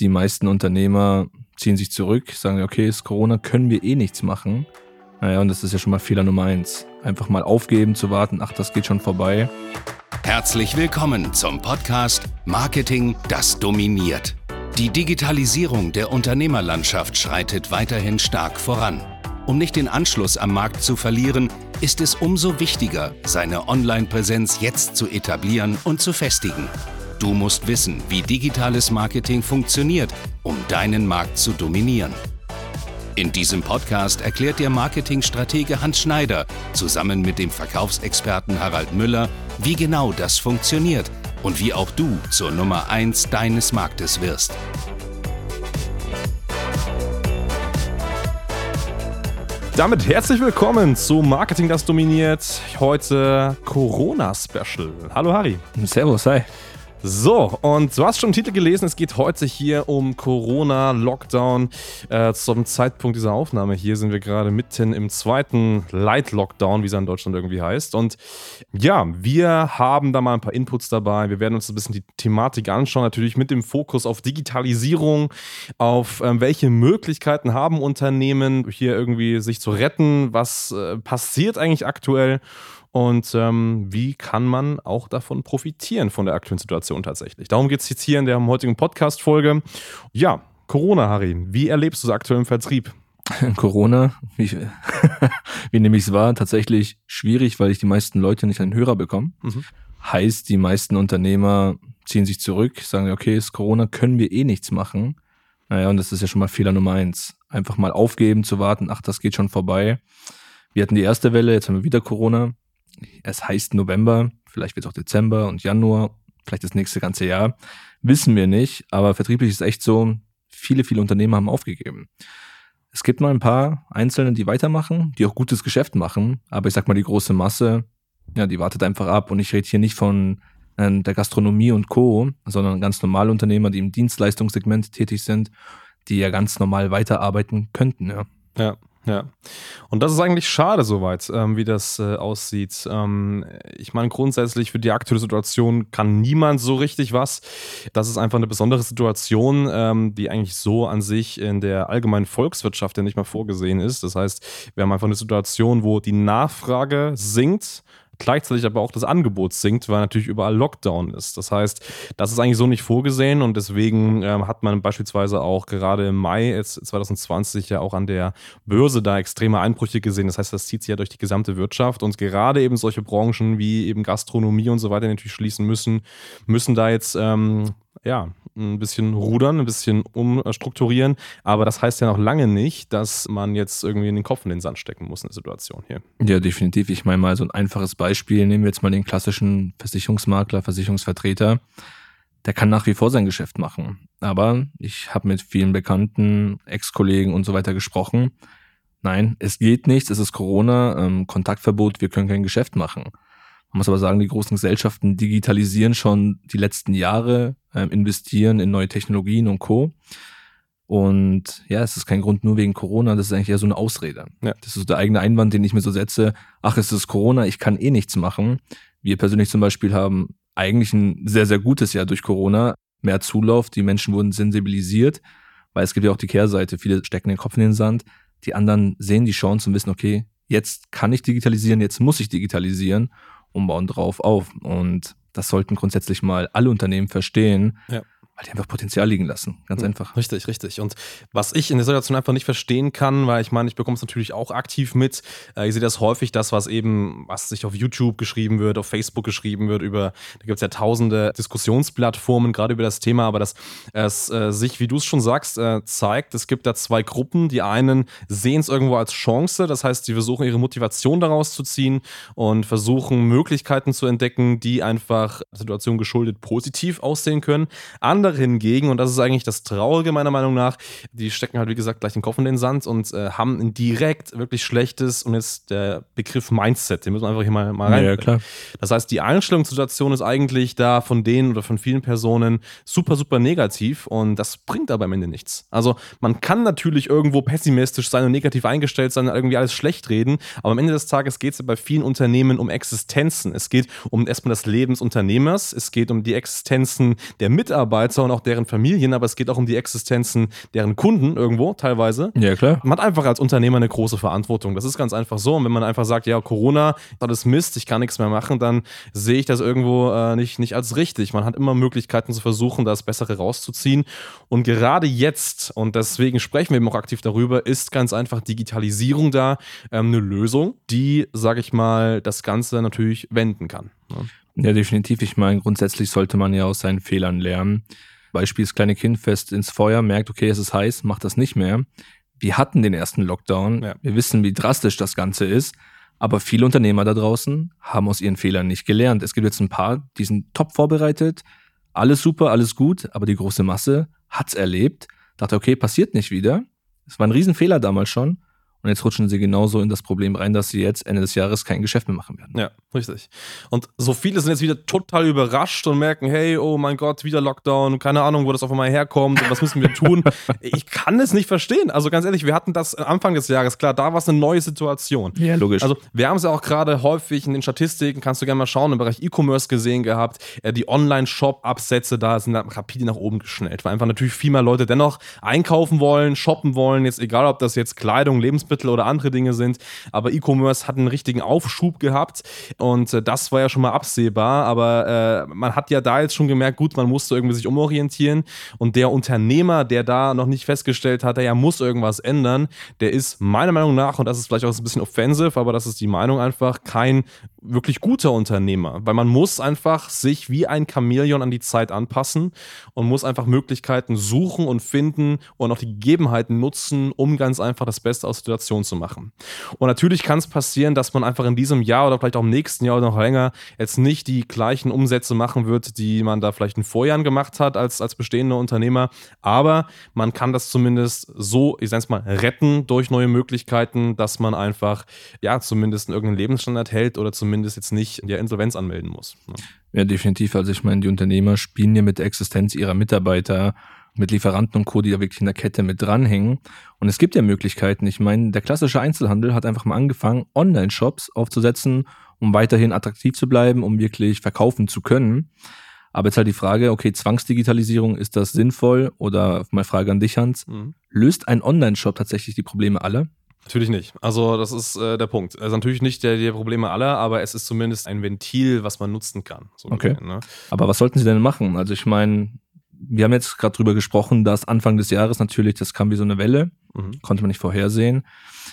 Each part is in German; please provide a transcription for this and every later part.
die meisten Unternehmer ziehen sich zurück, sagen, okay, ist Corona, können wir eh nichts machen. Naja, und das ist ja schon mal Fehler Nummer eins. Einfach mal aufgeben, zu warten, ach, das geht schon vorbei. Herzlich willkommen zum Podcast Marketing, das dominiert. Die Digitalisierung der Unternehmerlandschaft schreitet weiterhin stark voran. Um nicht den Anschluss am Markt zu verlieren, ist es umso wichtiger, seine Online-Präsenz jetzt zu etablieren und zu festigen. Du musst wissen, wie digitales Marketing funktioniert, um deinen Markt zu dominieren. In diesem Podcast erklärt dir Marketingstratege Hans Schneider zusammen mit dem Verkaufsexperten Harald Müller, wie genau das funktioniert und wie auch du zur Nummer 1 deines Marktes wirst. Damit herzlich willkommen zu Marketing, das dominiert. Heute Corona-Special. Hallo Harry. Servus, hi. So, und du hast schon im Titel gelesen, es geht heute hier um Corona, Lockdown. Äh, zum Zeitpunkt dieser Aufnahme hier sind wir gerade mitten im zweiten Light-Lockdown, wie es in Deutschland irgendwie heißt. Und ja, wir haben da mal ein paar Inputs dabei. Wir werden uns ein bisschen die Thematik anschauen, natürlich mit dem Fokus auf Digitalisierung, auf ähm, welche Möglichkeiten haben Unternehmen, hier irgendwie sich zu retten, was äh, passiert eigentlich aktuell und ähm, wie kann man auch davon profitieren, von der aktuellen Situation tatsächlich. Darum geht es jetzt hier in der heutigen Podcast-Folge. Ja, Corona, Harry, wie erlebst du es aktuell im Vertrieb? Corona, wie, wie nehme ich es wahr, tatsächlich schwierig, weil ich die meisten Leute nicht an den Hörer bekomme. Mhm. Heißt, die meisten Unternehmer ziehen sich zurück, sagen, okay, ist Corona, können wir eh nichts machen. Naja, und das ist ja schon mal Fehler Nummer eins. Einfach mal aufgeben, zu warten, ach, das geht schon vorbei. Wir hatten die erste Welle, jetzt haben wir wieder Corona es heißt November, vielleicht wird es auch Dezember und Januar, vielleicht das nächste ganze Jahr, wissen wir nicht, aber vertrieblich ist echt so, viele, viele Unternehmer haben aufgegeben. Es gibt mal ein paar Einzelne, die weitermachen, die auch gutes Geschäft machen, aber ich sag mal, die große Masse, ja, die wartet einfach ab und ich rede hier nicht von äh, der Gastronomie und Co., sondern ganz normale Unternehmer, die im Dienstleistungssegment tätig sind, die ja ganz normal weiterarbeiten könnten, ja. Ja. Ja, und das ist eigentlich schade soweit, ähm, wie das äh, aussieht. Ähm, ich meine, grundsätzlich für die aktuelle Situation kann niemand so richtig was. Das ist einfach eine besondere Situation, ähm, die eigentlich so an sich in der allgemeinen Volkswirtschaft ja nicht mehr vorgesehen ist. Das heißt, wir haben einfach eine Situation, wo die Nachfrage sinkt gleichzeitig aber auch das Angebot sinkt, weil natürlich überall Lockdown ist. Das heißt, das ist eigentlich so nicht vorgesehen und deswegen ähm, hat man beispielsweise auch gerade im Mai jetzt 2020 ja auch an der Börse da extreme Einbrüche gesehen. Das heißt, das zieht sich ja durch die gesamte Wirtschaft und gerade eben solche Branchen wie eben Gastronomie und so weiter natürlich schließen müssen, müssen da jetzt ähm, ja, ein bisschen rudern, ein bisschen umstrukturieren. Aber das heißt ja noch lange nicht, dass man jetzt irgendwie in den Kopf in den Sand stecken muss in der Situation hier. Ja, definitiv. Ich meine mal so ein einfaches Beispiel. Nehmen wir jetzt mal den klassischen Versicherungsmakler, Versicherungsvertreter. Der kann nach wie vor sein Geschäft machen. Aber ich habe mit vielen Bekannten, Ex-Kollegen und so weiter gesprochen. Nein, es geht nicht, es ist Corona, ähm, Kontaktverbot, wir können kein Geschäft machen. Man muss aber sagen, die großen Gesellschaften digitalisieren schon die letzten Jahre, äh, investieren in neue Technologien und Co. Und ja, es ist kein Grund nur wegen Corona, das ist eigentlich eher so eine Ausrede. Ja. Das ist der eigene Einwand, den ich mir so setze. Ach, es ist Corona, ich kann eh nichts machen. Wir persönlich zum Beispiel haben eigentlich ein sehr, sehr gutes Jahr durch Corona. Mehr Zulauf, die Menschen wurden sensibilisiert, weil es gibt ja auch die Kehrseite. Viele stecken den Kopf in den Sand. Die anderen sehen die Chance und wissen, okay, jetzt kann ich digitalisieren, jetzt muss ich digitalisieren und bauen drauf auf. Und das sollten grundsätzlich mal alle Unternehmen verstehen. Ja weil die einfach Potenzial liegen lassen. Ganz hm, einfach. Richtig, richtig. Und was ich in der Situation einfach nicht verstehen kann, weil ich meine, ich bekomme es natürlich auch aktiv mit. Äh, ich sehe das häufig, das, was eben, was sich auf YouTube geschrieben wird, auf Facebook geschrieben wird, über, da gibt es ja tausende Diskussionsplattformen, gerade über das Thema, aber dass es äh, sich, wie du es schon sagst, äh, zeigt, es gibt da zwei Gruppen. Die einen sehen es irgendwo als Chance, das heißt, sie versuchen ihre Motivation daraus zu ziehen und versuchen Möglichkeiten zu entdecken, die einfach der Situation geschuldet positiv aussehen können. Andere andere hingegen, und das ist eigentlich das Traurige meiner Meinung nach, die stecken halt, wie gesagt, gleich den Kopf in den Sand und äh, haben ein direkt wirklich schlechtes, und jetzt der Begriff Mindset, den müssen wir einfach hier mal, mal rein. Ja, klar. Das heißt, die Einstellungssituation ist eigentlich da von denen oder von vielen Personen super, super negativ und das bringt aber am Ende nichts. Also man kann natürlich irgendwo pessimistisch sein und negativ eingestellt sein und irgendwie alles schlecht reden, aber am Ende des Tages geht es ja bei vielen Unternehmen um Existenzen. Es geht um erstmal das Leben des Unternehmers, es geht um die Existenzen der Mitarbeiter, Mitarbeiter und auch deren Familien, aber es geht auch um die Existenzen deren Kunden irgendwo teilweise. Ja, klar. Man hat einfach als Unternehmer eine große Verantwortung. Das ist ganz einfach so. Und wenn man einfach sagt, ja, Corona, alles Mist, ich kann nichts mehr machen, dann sehe ich das irgendwo äh, nicht, nicht als richtig. Man hat immer Möglichkeiten zu versuchen, das Bessere rauszuziehen. Und gerade jetzt, und deswegen sprechen wir eben auch aktiv darüber, ist ganz einfach Digitalisierung da ähm, eine Lösung, die, sage ich mal, das Ganze natürlich wenden kann. Ne? Ja, definitiv. Ich meine, grundsätzlich sollte man ja aus seinen Fehlern lernen. Beispiel das kleine Kind fest ins Feuer, merkt, okay, es ist heiß, macht das nicht mehr. Wir hatten den ersten Lockdown. Ja. Wir wissen, wie drastisch das Ganze ist. Aber viele Unternehmer da draußen haben aus ihren Fehlern nicht gelernt. Es gibt jetzt ein paar, die sind top vorbereitet. Alles super, alles gut. Aber die große Masse hat's erlebt. Dachte, okay, passiert nicht wieder. Es war ein Riesenfehler damals schon. Und jetzt rutschen sie genauso in das Problem rein, dass sie jetzt Ende des Jahres kein Geschäft mehr machen werden. Ja, richtig. Und so viele sind jetzt wieder total überrascht und merken, hey, oh mein Gott, wieder Lockdown, keine Ahnung, wo das auf einmal herkommt und was müssen wir tun. ich kann es nicht verstehen. Also ganz ehrlich, wir hatten das Anfang des Jahres, klar, da war es eine neue Situation. Ja, logisch. Also wir haben es ja auch gerade häufig in den Statistiken, kannst du gerne mal schauen, im Bereich E-Commerce gesehen gehabt, äh, die Online-Shop-Absätze da sind rapide nach oben geschnellt, weil einfach natürlich viel mehr Leute dennoch einkaufen wollen, shoppen wollen, jetzt egal, ob das jetzt Kleidung, Lebensmittel, Lebensmittel oder andere Dinge sind. Aber E-Commerce hat einen richtigen Aufschub gehabt und äh, das war ja schon mal absehbar. Aber äh, man hat ja da jetzt schon gemerkt, gut, man musste irgendwie sich umorientieren und der Unternehmer, der da noch nicht festgestellt hat, er muss irgendwas ändern, der ist meiner Meinung nach, und das ist vielleicht auch ein bisschen offensive, aber das ist die Meinung einfach, kein wirklich guter Unternehmer, weil man muss einfach sich wie ein Chamäleon an die Zeit anpassen und muss einfach Möglichkeiten suchen und finden und auch die Gegebenheiten nutzen, um ganz einfach das Beste aus der Situation zu machen. Und natürlich kann es passieren, dass man einfach in diesem Jahr oder vielleicht auch im nächsten Jahr oder noch länger jetzt nicht die gleichen Umsätze machen wird, die man da vielleicht in Vorjahren gemacht hat als, als bestehender Unternehmer, aber man kann das zumindest so, ich sage es mal, retten durch neue Möglichkeiten, dass man einfach, ja, zumindest irgendeinen Lebensstandard hält oder zumindest jetzt nicht der Insolvenz anmelden muss. Ne? Ja, definitiv. Also ich meine, die Unternehmer spielen ja mit der Existenz ihrer Mitarbeiter, mit Lieferanten und Co., die da wirklich in der Kette mit dranhängen. Und es gibt ja Möglichkeiten. Ich meine, der klassische Einzelhandel hat einfach mal angefangen, Online-Shops aufzusetzen, um weiterhin attraktiv zu bleiben, um wirklich verkaufen zu können. Aber jetzt halt die Frage, okay, Zwangsdigitalisierung, ist das sinnvoll? Oder mal Frage an dich, Hans, mhm. löst ein Online-Shop tatsächlich die Probleme alle? Natürlich nicht. Also das ist äh, der Punkt. Also natürlich nicht der, die Probleme aller, aber es ist zumindest ein Ventil, was man nutzen kann. So okay. Gesehen, ne? Aber was sollten sie denn machen? Also ich meine, wir haben jetzt gerade drüber gesprochen, dass Anfang des Jahres natürlich, das kam wie so eine Welle, mhm. konnte man nicht vorhersehen.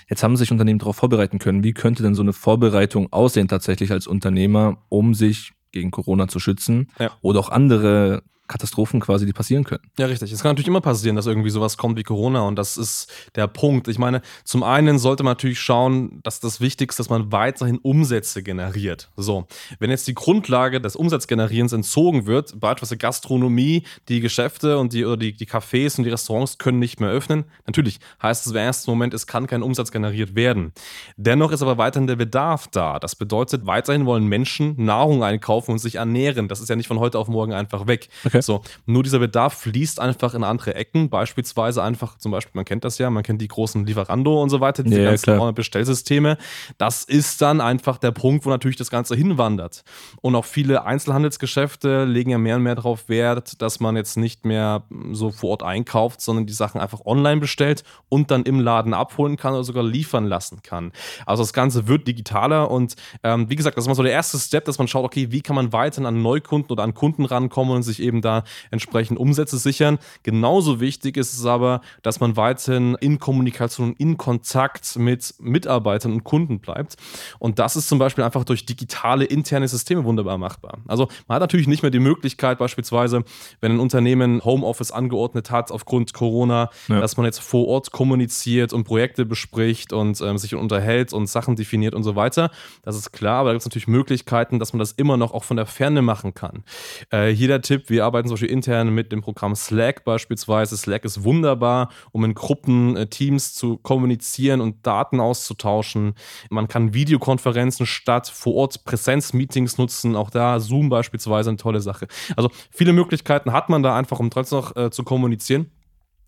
Jetzt haben sich Unternehmen darauf vorbereiten können. Wie könnte denn so eine Vorbereitung aussehen tatsächlich als Unternehmer, um sich gegen Corona zu schützen ja. oder auch andere Katastrophen quasi, die passieren können. Ja, richtig. Es kann natürlich immer passieren, dass irgendwie sowas kommt wie Corona und das ist der Punkt. Ich meine, zum einen sollte man natürlich schauen, dass das Wichtigste, dass man weiterhin Umsätze generiert. So, wenn jetzt die Grundlage des Umsatzgenerierens entzogen wird, beispielsweise Gastronomie, die Geschäfte und die, oder die, die Cafés und die Restaurants können nicht mehr öffnen, natürlich heißt es im ersten Moment, es kann kein Umsatz generiert werden. Dennoch ist aber weiterhin der Bedarf da. Das bedeutet, weiterhin wollen Menschen Nahrung einkaufen und sich ernähren. Das ist ja nicht von heute auf morgen einfach weg. Okay. So, nur dieser Bedarf fließt einfach in andere Ecken, beispielsweise einfach, zum Beispiel, man kennt das ja, man kennt die großen Lieferando und so weiter, diese ja, ganzen klar. Bestellsysteme. Das ist dann einfach der Punkt, wo natürlich das Ganze hinwandert. Und auch viele Einzelhandelsgeschäfte legen ja mehr und mehr darauf Wert, dass man jetzt nicht mehr so vor Ort einkauft, sondern die Sachen einfach online bestellt und dann im Laden abholen kann oder sogar liefern lassen kann. Also das Ganze wird digitaler und ähm, wie gesagt, das ist mal so der erste Step, dass man schaut, okay, wie kann man weiterhin an Neukunden oder an Kunden rankommen und sich eben da entsprechend Umsätze sichern. Genauso wichtig ist es aber, dass man weiterhin in Kommunikation, in Kontakt mit Mitarbeitern und Kunden bleibt. Und das ist zum Beispiel einfach durch digitale interne Systeme wunderbar machbar. Also man hat natürlich nicht mehr die Möglichkeit, beispielsweise, wenn ein Unternehmen Homeoffice angeordnet hat aufgrund Corona, ja. dass man jetzt vor Ort kommuniziert und Projekte bespricht und ähm, sich unterhält und Sachen definiert und so weiter. Das ist klar, aber da gibt es natürlich Möglichkeiten, dass man das immer noch auch von der Ferne machen kann. Äh, hier der Tipp, wir arbeiten zum Beispiel intern mit dem Programm Slack beispielsweise. Slack ist wunderbar, um in Gruppen, äh, Teams zu kommunizieren und Daten auszutauschen. Man kann Videokonferenzen statt vor Ort Präsenzmeetings nutzen. Auch da Zoom beispielsweise eine tolle Sache. Also viele Möglichkeiten hat man da einfach, um trotzdem noch äh, zu kommunizieren.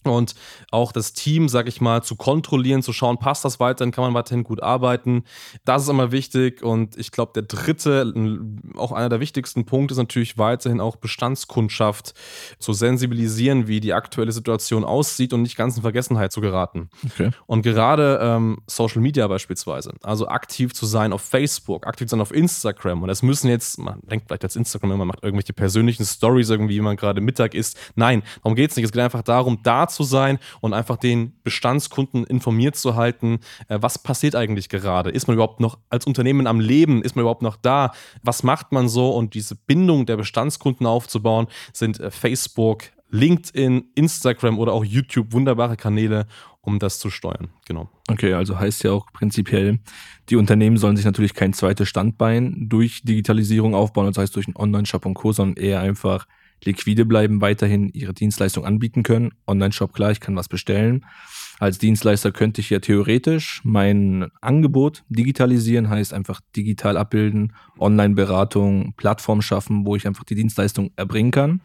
Und auch das Team, sag ich mal, zu kontrollieren, zu schauen, passt das weiterhin, kann man weiterhin gut arbeiten. Das ist immer wichtig und ich glaube, der dritte, auch einer der wichtigsten Punkte ist natürlich weiterhin auch Bestandskundschaft zu sensibilisieren, wie die aktuelle Situation aussieht und nicht ganz in Vergessenheit zu geraten. Okay. Und gerade ähm, Social Media beispielsweise, also aktiv zu sein auf Facebook, aktiv zu sein auf Instagram und das müssen jetzt, man denkt vielleicht als Instagram, man macht irgendwelche persönlichen Stories irgendwie, wie man gerade Mittag isst. Nein, darum geht es nicht. Es geht einfach darum, da zu sein und einfach den Bestandskunden informiert zu halten, äh, was passiert eigentlich gerade? Ist man überhaupt noch als Unternehmen am Leben? Ist man überhaupt noch da? Was macht man so? Und diese Bindung der Bestandskunden aufzubauen, sind äh, Facebook, LinkedIn, Instagram oder auch YouTube wunderbare Kanäle, um das zu steuern. Genau. Okay, also heißt ja auch prinzipiell, die Unternehmen sollen sich natürlich kein zweites Standbein durch Digitalisierung aufbauen, das heißt durch einen Online-Shop und Co., sondern eher einfach liquide bleiben, weiterhin ihre Dienstleistung anbieten können. Online-Shop, klar, ich kann was bestellen. Als Dienstleister könnte ich ja theoretisch mein Angebot digitalisieren, heißt einfach digital abbilden, Online-Beratung, Plattform schaffen, wo ich einfach die Dienstleistung erbringen kann.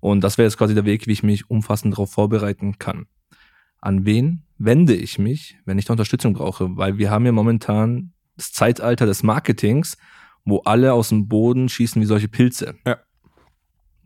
Und das wäre jetzt quasi der Weg, wie ich mich umfassend darauf vorbereiten kann. An wen wende ich mich, wenn ich da Unterstützung brauche? Weil wir haben ja momentan das Zeitalter des Marketings, wo alle aus dem Boden schießen wie solche Pilze. Ja.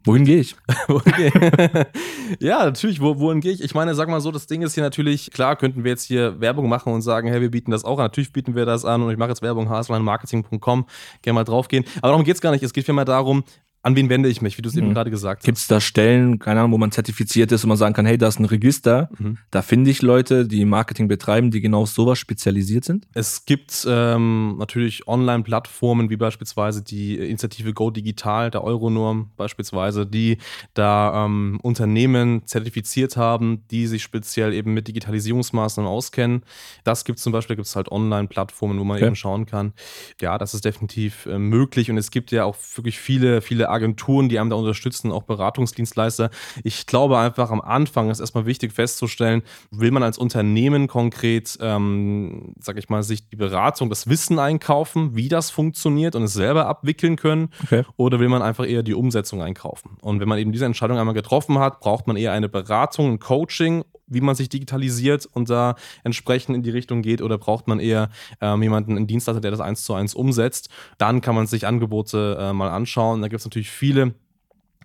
Wohin gehe ich? ja, natürlich, wo, wohin gehe ich? Ich meine, sag mal so, das Ding ist hier natürlich, klar könnten wir jetzt hier Werbung machen und sagen, hey, wir bieten das auch an. Natürlich bieten wir das an und ich mache jetzt Werbung, haslandmarketing.com, gerne mal draufgehen. Aber darum geht es gar nicht. Es geht vielmehr darum, an wen wende ich mich, wie du es eben mhm. gerade gesagt hast. Gibt es da Stellen, keine Ahnung, wo man zertifiziert ist und man sagen kann, hey, da ist ein Register, mhm. da finde ich Leute, die Marketing betreiben, die genau auf sowas spezialisiert sind? Es gibt ähm, natürlich Online-Plattformen, wie beispielsweise die Initiative Go Digital, der Euronorm beispielsweise, die da ähm, Unternehmen zertifiziert haben, die sich speziell eben mit Digitalisierungsmaßnahmen auskennen. Das gibt es zum Beispiel, gibt es halt Online-Plattformen, wo man okay. eben schauen kann. Ja, das ist definitiv äh, möglich und es gibt ja auch wirklich viele, viele Agenturen, die einem da unterstützen, auch Beratungsdienstleister. Ich glaube einfach am Anfang ist erstmal wichtig festzustellen, will man als Unternehmen konkret, ähm, sag ich mal, sich die Beratung, das Wissen einkaufen, wie das funktioniert und es selber abwickeln können, okay. oder will man einfach eher die Umsetzung einkaufen? Und wenn man eben diese Entscheidung einmal getroffen hat, braucht man eher eine Beratung, ein Coaching wie man sich digitalisiert und da entsprechend in die Richtung geht oder braucht man eher ähm, jemanden, einen Dienstleister, der das eins zu eins umsetzt. Dann kann man sich Angebote äh, mal anschauen. Da gibt es natürlich viele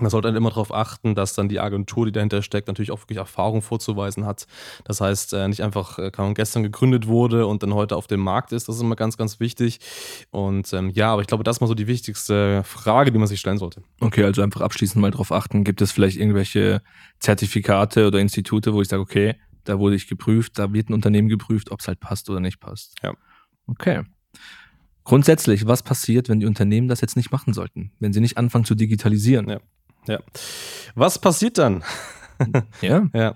man sollte dann immer darauf achten, dass dann die Agentur, die dahinter steckt, natürlich auch wirklich Erfahrung vorzuweisen hat. Das heißt, äh, nicht einfach äh, kann man gestern gegründet wurde und dann heute auf dem Markt ist. Das ist immer ganz, ganz wichtig. Und ähm, ja, aber ich glaube, das ist mal so die wichtigste Frage, die man sich stellen sollte. Okay, also einfach abschließend mal darauf achten, gibt es vielleicht irgendwelche Zertifikate oder Institute, wo ich sage, okay, da wurde ich geprüft, da wird ein Unternehmen geprüft, ob es halt passt oder nicht passt. Ja. Okay. Grundsätzlich, was passiert, wenn die Unternehmen das jetzt nicht machen sollten, wenn sie nicht anfangen zu digitalisieren? Ja. Ja. Was passiert dann? ja. ja.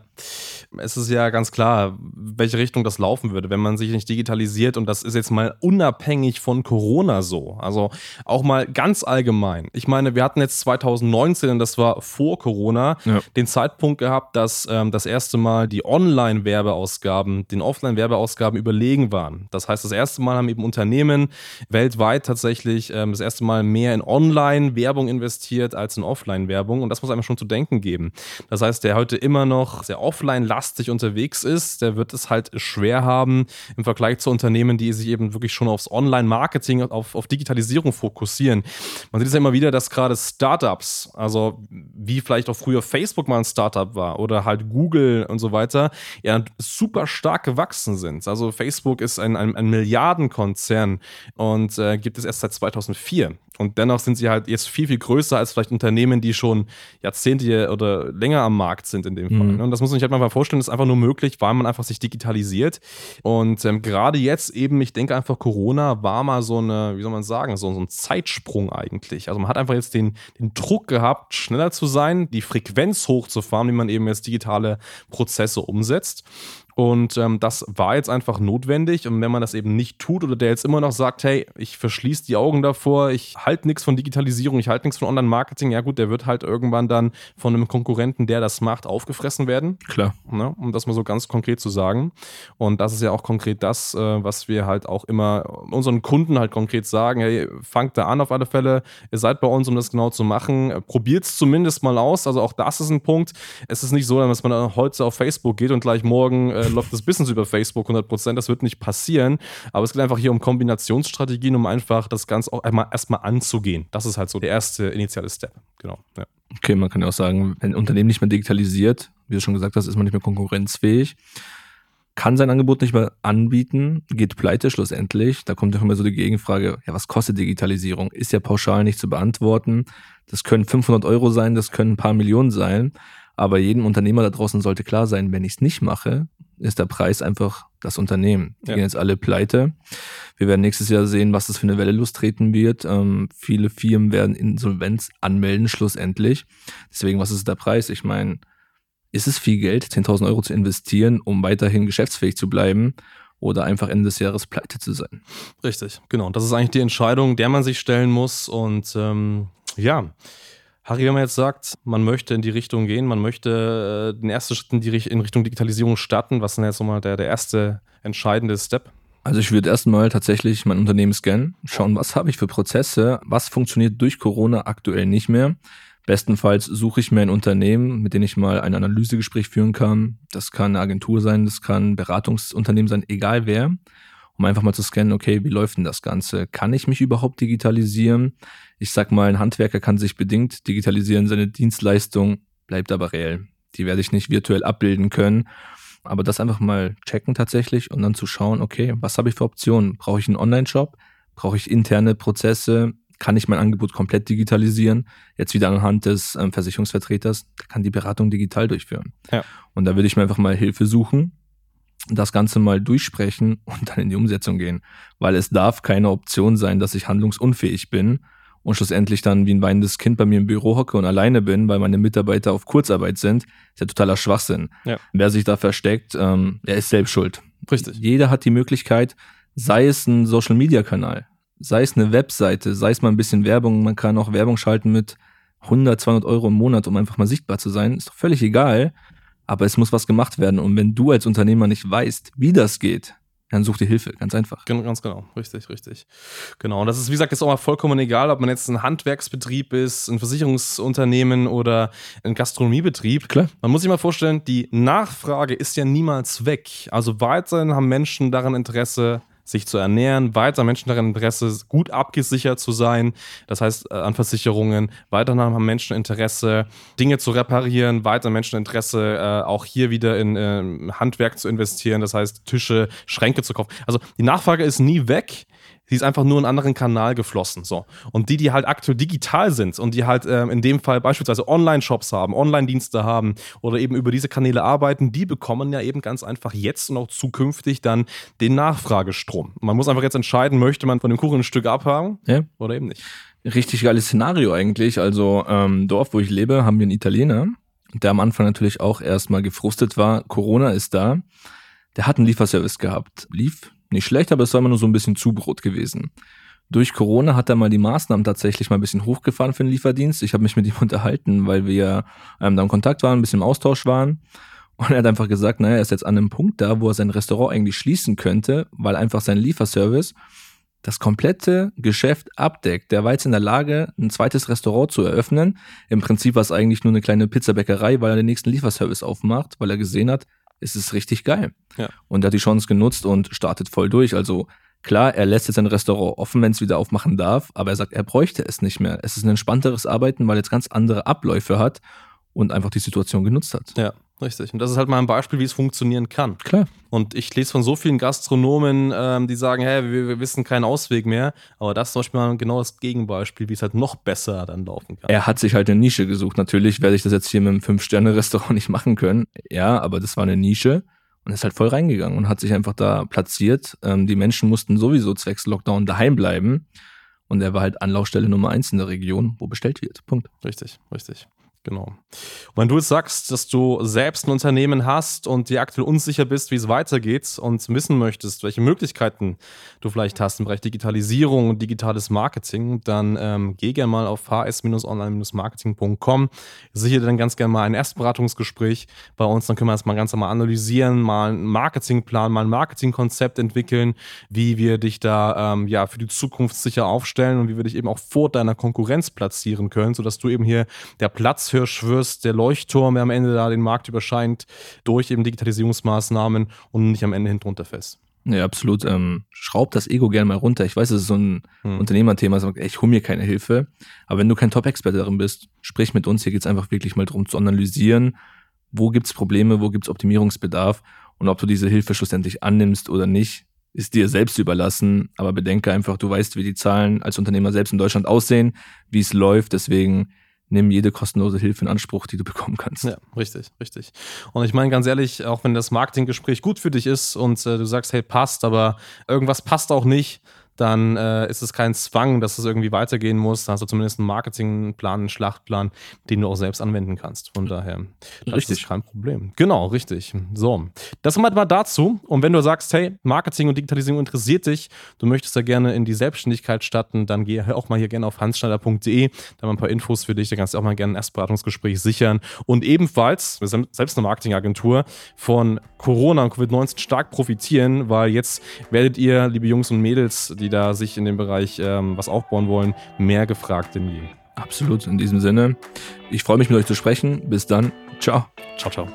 Es ist ja ganz klar, welche Richtung das laufen würde, wenn man sich nicht digitalisiert. Und das ist jetzt mal unabhängig von Corona so. Also auch mal ganz allgemein. Ich meine, wir hatten jetzt 2019, und das war vor Corona, ja. den Zeitpunkt gehabt, dass ähm, das erste Mal die Online-Werbeausgaben den Offline-Werbeausgaben überlegen waren. Das heißt, das erste Mal haben eben Unternehmen weltweit tatsächlich ähm, das erste Mal mehr in Online-Werbung investiert als in Offline-Werbung. Und das muss einem schon zu denken geben. Das heißt, der der heute immer noch sehr offline-lastig unterwegs ist, der wird es halt schwer haben im Vergleich zu Unternehmen, die sich eben wirklich schon aufs Online-Marketing, auf, auf Digitalisierung fokussieren. Man sieht es ja immer wieder, dass gerade Startups, also wie vielleicht auch früher Facebook mal ein Startup war oder halt Google und so weiter, ja super stark gewachsen sind. Also Facebook ist ein, ein, ein Milliardenkonzern und äh, gibt es erst seit 2004. Und dennoch sind sie halt jetzt viel, viel größer als vielleicht Unternehmen, die schon Jahrzehnte oder länger am Markt sind in dem Fall. Mhm. Und das muss man sich halt mal vorstellen, das ist einfach nur möglich, weil man einfach sich digitalisiert. Und ähm, gerade jetzt eben, ich denke einfach, Corona war mal so eine, wie soll man sagen, so, so ein Zeitsprung eigentlich. Also man hat einfach jetzt den, den Druck gehabt, schneller zu sein, die Frequenz hochzufahren, wie man eben jetzt digitale Prozesse umsetzt. Und ähm, das war jetzt einfach notwendig. Und wenn man das eben nicht tut oder der jetzt immer noch sagt, hey, ich verschließe die Augen davor, ich halte nichts von Digitalisierung, ich halte nichts von Online-Marketing, ja gut, der wird halt irgendwann dann von einem Konkurrenten, der das macht, aufgefressen werden. Klar. Ne? Um das mal so ganz konkret zu sagen. Und das ist ja auch konkret das, äh, was wir halt auch immer unseren Kunden halt konkret sagen, hey, fangt da an auf alle Fälle, ihr seid bei uns, um das genau zu machen. Probiert es zumindest mal aus. Also auch das ist ein Punkt. Es ist nicht so, dass man heute auf Facebook geht und gleich morgen äh, läuft das Business über Facebook 100%. Das wird nicht passieren. Aber es geht einfach hier um Kombinationsstrategien, um einfach das Ganze auch einmal erstmal anzugehen. Das ist halt so der erste initiale Step. Genau. Ja. Okay, man kann ja auch sagen, wenn ein Unternehmen nicht mehr digitalisiert, wie du schon gesagt hast, ist man nicht mehr konkurrenzfähig kann sein Angebot nicht mehr anbieten, geht pleite schlussendlich. Da kommt ja immer so die Gegenfrage, ja, was kostet Digitalisierung? Ist ja pauschal nicht zu beantworten. Das können 500 Euro sein, das können ein paar Millionen sein. Aber jedem Unternehmer da draußen sollte klar sein, wenn ich es nicht mache, ist der Preis einfach das Unternehmen. Die ja. gehen jetzt alle pleite. Wir werden nächstes Jahr sehen, was das für eine Welle lostreten wird. Ähm, viele Firmen werden Insolvenz anmelden, schlussendlich. Deswegen, was ist der Preis? Ich meine, ist es viel Geld, 10.000 Euro zu investieren, um weiterhin geschäftsfähig zu bleiben oder einfach Ende des Jahres pleite zu sein? Richtig, genau. Das ist eigentlich die Entscheidung, der man sich stellen muss. Und ähm, ja, Harry, wenn man jetzt sagt, man möchte in die Richtung gehen, man möchte äh, den ersten Schritt in, die, in Richtung Digitalisierung starten, was ist denn jetzt nochmal der, der erste entscheidende Step? Also ich würde erstmal tatsächlich mein Unternehmen scannen, schauen, was habe ich für Prozesse, was funktioniert durch Corona aktuell nicht mehr, Bestenfalls suche ich mir ein Unternehmen, mit dem ich mal ein Analysegespräch führen kann. Das kann eine Agentur sein, das kann ein Beratungsunternehmen sein, egal wer, um einfach mal zu scannen, okay, wie läuft denn das Ganze? Kann ich mich überhaupt digitalisieren? Ich sag mal, ein Handwerker kann sich bedingt digitalisieren, seine Dienstleistung bleibt aber reell. Die werde ich nicht virtuell abbilden können. Aber das einfach mal checken tatsächlich und dann zu schauen, okay, was habe ich für Optionen? Brauche ich einen Online-Shop? Brauche ich interne Prozesse? kann ich mein Angebot komplett digitalisieren. Jetzt wieder anhand des ähm, Versicherungsvertreters, der kann die Beratung digital durchführen. Ja. Und da würde ich mir einfach mal Hilfe suchen, das Ganze mal durchsprechen und dann in die Umsetzung gehen. Weil es darf keine Option sein, dass ich handlungsunfähig bin und schlussendlich dann wie ein weinendes Kind bei mir im Büro hocke und alleine bin, weil meine Mitarbeiter auf Kurzarbeit sind, ist ja totaler Schwachsinn. Ja. Wer sich da versteckt, ähm, er ist selbst schuld. Richtig. Jeder hat die Möglichkeit, sei es ein Social-Media-Kanal, sei es eine Webseite, sei es mal ein bisschen Werbung, man kann auch Werbung schalten mit 100, 200 Euro im Monat, um einfach mal sichtbar zu sein, ist doch völlig egal, aber es muss was gemacht werden und wenn du als Unternehmer nicht weißt, wie das geht, dann such dir Hilfe, ganz einfach. Ganz genau, richtig, richtig. Genau, und das ist, wie gesagt, jetzt auch mal vollkommen egal, ob man jetzt ein Handwerksbetrieb ist, ein Versicherungsunternehmen oder ein Gastronomiebetrieb. Klar. Man muss sich mal vorstellen, die Nachfrage ist ja niemals weg. Also weiterhin haben Menschen daran Interesse, sich zu ernähren, weiter Menschen daran Interesse, gut abgesichert zu sein, das heißt äh, an Versicherungen, weiter haben Menschen Interesse, Dinge zu reparieren, weiter Menschen Interesse, äh, auch hier wieder in äh, Handwerk zu investieren, das heißt Tische, Schränke zu kaufen. Also die Nachfrage ist nie weg, Sie ist einfach nur in einen anderen Kanal geflossen. So. Und die, die halt aktuell digital sind und die halt ähm, in dem Fall beispielsweise Online-Shops haben, Online-Dienste haben oder eben über diese Kanäle arbeiten, die bekommen ja eben ganz einfach jetzt und auch zukünftig dann den Nachfragestrom. Man muss einfach jetzt entscheiden, möchte man von dem Kuchen ein Stück abhaben ja. oder eben nicht. Richtig geiles Szenario eigentlich. Also ähm, Dorf, wo ich lebe, haben wir einen Italiener, der am Anfang natürlich auch erstmal gefrustet war. Corona ist da. Der hat einen Lieferservice gehabt. Lief nicht schlecht, aber es war immer nur so ein bisschen Zubrot gewesen. Durch Corona hat er mal die Maßnahmen tatsächlich mal ein bisschen hochgefahren für den Lieferdienst. Ich habe mich mit ihm unterhalten, weil wir ähm, da im Kontakt waren, ein bisschen im Austausch waren. Und er hat einfach gesagt, naja, er ist jetzt an einem Punkt da, wo er sein Restaurant eigentlich schließen könnte, weil einfach sein Lieferservice das komplette Geschäft abdeckt. Der war jetzt in der Lage, ein zweites Restaurant zu eröffnen. Im Prinzip war es eigentlich nur eine kleine Pizzabäckerei, weil er den nächsten Lieferservice aufmacht, weil er gesehen hat, es ist richtig geil. Ja. Und er hat die Chance genutzt und startet voll durch. Also klar, er lässt jetzt ein Restaurant offen, wenn es wieder aufmachen darf, aber er sagt, er bräuchte es nicht mehr. Es ist ein entspannteres Arbeiten, weil er jetzt ganz andere Abläufe hat und einfach die Situation genutzt hat. Ja, richtig. Und das ist halt mal ein Beispiel, wie es funktionieren kann. Klar. Und ich lese von so vielen Gastronomen, ähm, die sagen, hey, wir, wir, wissen keinen Ausweg mehr. Aber das ist zum Beispiel mal genau das Gegenbeispiel, wie es halt noch besser dann laufen kann. Er hat sich halt eine Nische gesucht. Natürlich werde ich das jetzt hier mit einem Fünf-Sterne-Restaurant nicht machen können. Ja, aber das war eine Nische und ist halt voll reingegangen und hat sich einfach da platziert. Ähm, die Menschen mussten sowieso zwecks Lockdown daheim bleiben. Und er war halt Anlaufstelle Nummer eins in der Region, wo bestellt wird. Punkt. Richtig, richtig. Genau. Und wenn du jetzt sagst, dass du selbst ein Unternehmen hast und dir aktuell unsicher bist, wie es weitergeht und wissen möchtest, welche Möglichkeiten du vielleicht hast im Bereich Digitalisierung und digitales Marketing, dann ähm, geh gerne mal auf hs-online-marketing.com. Sichere dann ganz gerne mal ein Erstberatungsgespräch bei uns. Dann können wir das mal ganz normal analysieren, mal einen Marketingplan, mal ein Marketingkonzept entwickeln, wie wir dich da ähm, ja für die Zukunft sicher aufstellen und wie wir dich eben auch vor deiner Konkurrenz platzieren können, sodass du eben hier der Platz Platzhirsch wirst, der Leuchtturm, der am Ende da den Markt überscheint, durch eben Digitalisierungsmaßnahmen und nicht am Ende hinten fest. Ja, absolut. Ähm, schraub das Ego gerne mal runter. Ich weiß, es ist so ein hm. Unternehmerthema, sag, ey, ich hole mir keine Hilfe. Aber wenn du kein Top-Experte darin bist, sprich mit uns. Hier geht es einfach wirklich mal darum zu analysieren, wo gibt es Probleme, wo gibt es Optimierungsbedarf und ob du diese Hilfe schlussendlich annimmst oder nicht, ist dir selbst überlassen. Aber bedenke einfach, du weißt, wie die Zahlen als Unternehmer selbst in Deutschland aussehen, wie es läuft. Deswegen nimm jede kostenlose Hilfe in Anspruch, die du bekommen kannst. Ja, richtig, richtig. Und ich meine ganz ehrlich, auch wenn das Marketinggespräch gut für dich ist und äh, du sagst, hey, passt, aber irgendwas passt auch nicht, dann äh, ist es kein Zwang, dass es irgendwie weitergehen muss. Da hast du zumindest einen Marketingplan, einen Schlachtplan, den du auch selbst anwenden kannst. Von daher, das richtig. ist kein Problem. Genau, richtig. So, das mal dazu. Und wenn du sagst, hey, Marketing und Digitalisierung interessiert dich, du möchtest da gerne in die Selbstständigkeit starten, dann geh auch mal hier gerne auf hansschneider.de. Da haben wir ein paar Infos für dich. Da kannst du auch mal gerne ein Erstberatungsgespräch sichern. Und ebenfalls, wir sind selbst eine Marketingagentur, von Corona und Covid-19 stark profitieren, weil jetzt werdet ihr, liebe Jungs und Mädels, die da sich in dem Bereich ähm, was aufbauen wollen, mehr gefragt denn je. Absolut, in diesem Sinne. Ich freue mich mit euch zu sprechen. Bis dann. Ciao. Ciao, ciao.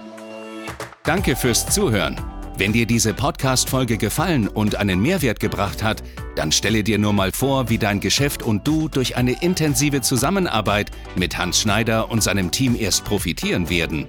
Danke fürs Zuhören. Wenn dir diese Podcast-Folge gefallen und einen Mehrwert gebracht hat, dann stelle dir nur mal vor, wie dein Geschäft und du durch eine intensive Zusammenarbeit mit Hans Schneider und seinem Team erst profitieren werden.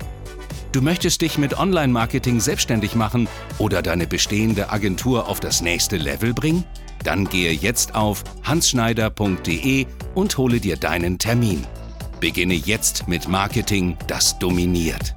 Du möchtest dich mit Online-Marketing selbstständig machen oder deine bestehende Agentur auf das nächste Level bringen? Dann gehe jetzt auf hansschneider.de und hole dir deinen Termin. Beginne jetzt mit Marketing, das dominiert.